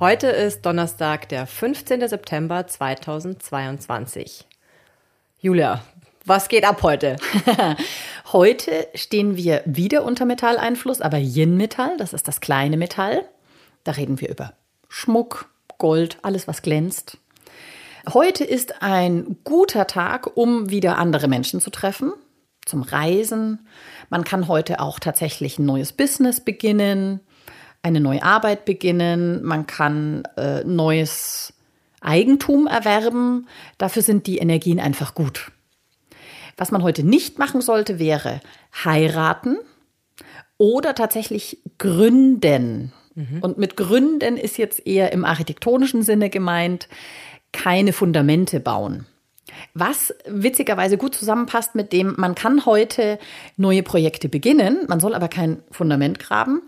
Heute ist Donnerstag, der 15. September 2022. Julia, was geht ab heute? heute stehen wir wieder unter Metalleinfluss, aber Yin-Metall, das ist das kleine Metall. Da reden wir über Schmuck, Gold, alles, was glänzt. Heute ist ein guter Tag, um wieder andere Menschen zu treffen, zum Reisen. Man kann heute auch tatsächlich ein neues Business beginnen eine neue Arbeit beginnen, man kann äh, neues Eigentum erwerben. Dafür sind die Energien einfach gut. Was man heute nicht machen sollte, wäre heiraten oder tatsächlich gründen. Mhm. Und mit gründen ist jetzt eher im architektonischen Sinne gemeint, keine Fundamente bauen. Was witzigerweise gut zusammenpasst mit dem, man kann heute neue Projekte beginnen, man soll aber kein Fundament graben.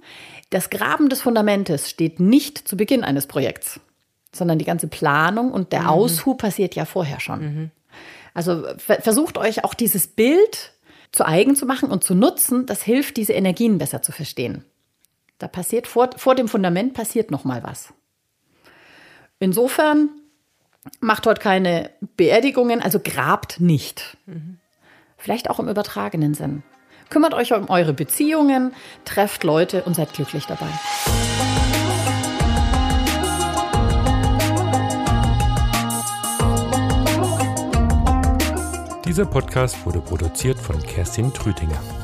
Das Graben des Fundamentes steht nicht zu Beginn eines Projekts, sondern die ganze Planung und der mhm. Aushub passiert ja vorher schon. Mhm. Also versucht euch auch dieses Bild zu eigen zu machen und zu nutzen. Das hilft, diese Energien besser zu verstehen. Da passiert vor, vor dem Fundament passiert noch mal was. Insofern macht heute keine Beerdigungen, also grabt nicht. Mhm. Vielleicht auch im übertragenen Sinn. Kümmert euch um eure Beziehungen, trefft Leute und seid glücklich dabei. Dieser Podcast wurde produziert von Kerstin Trütinger.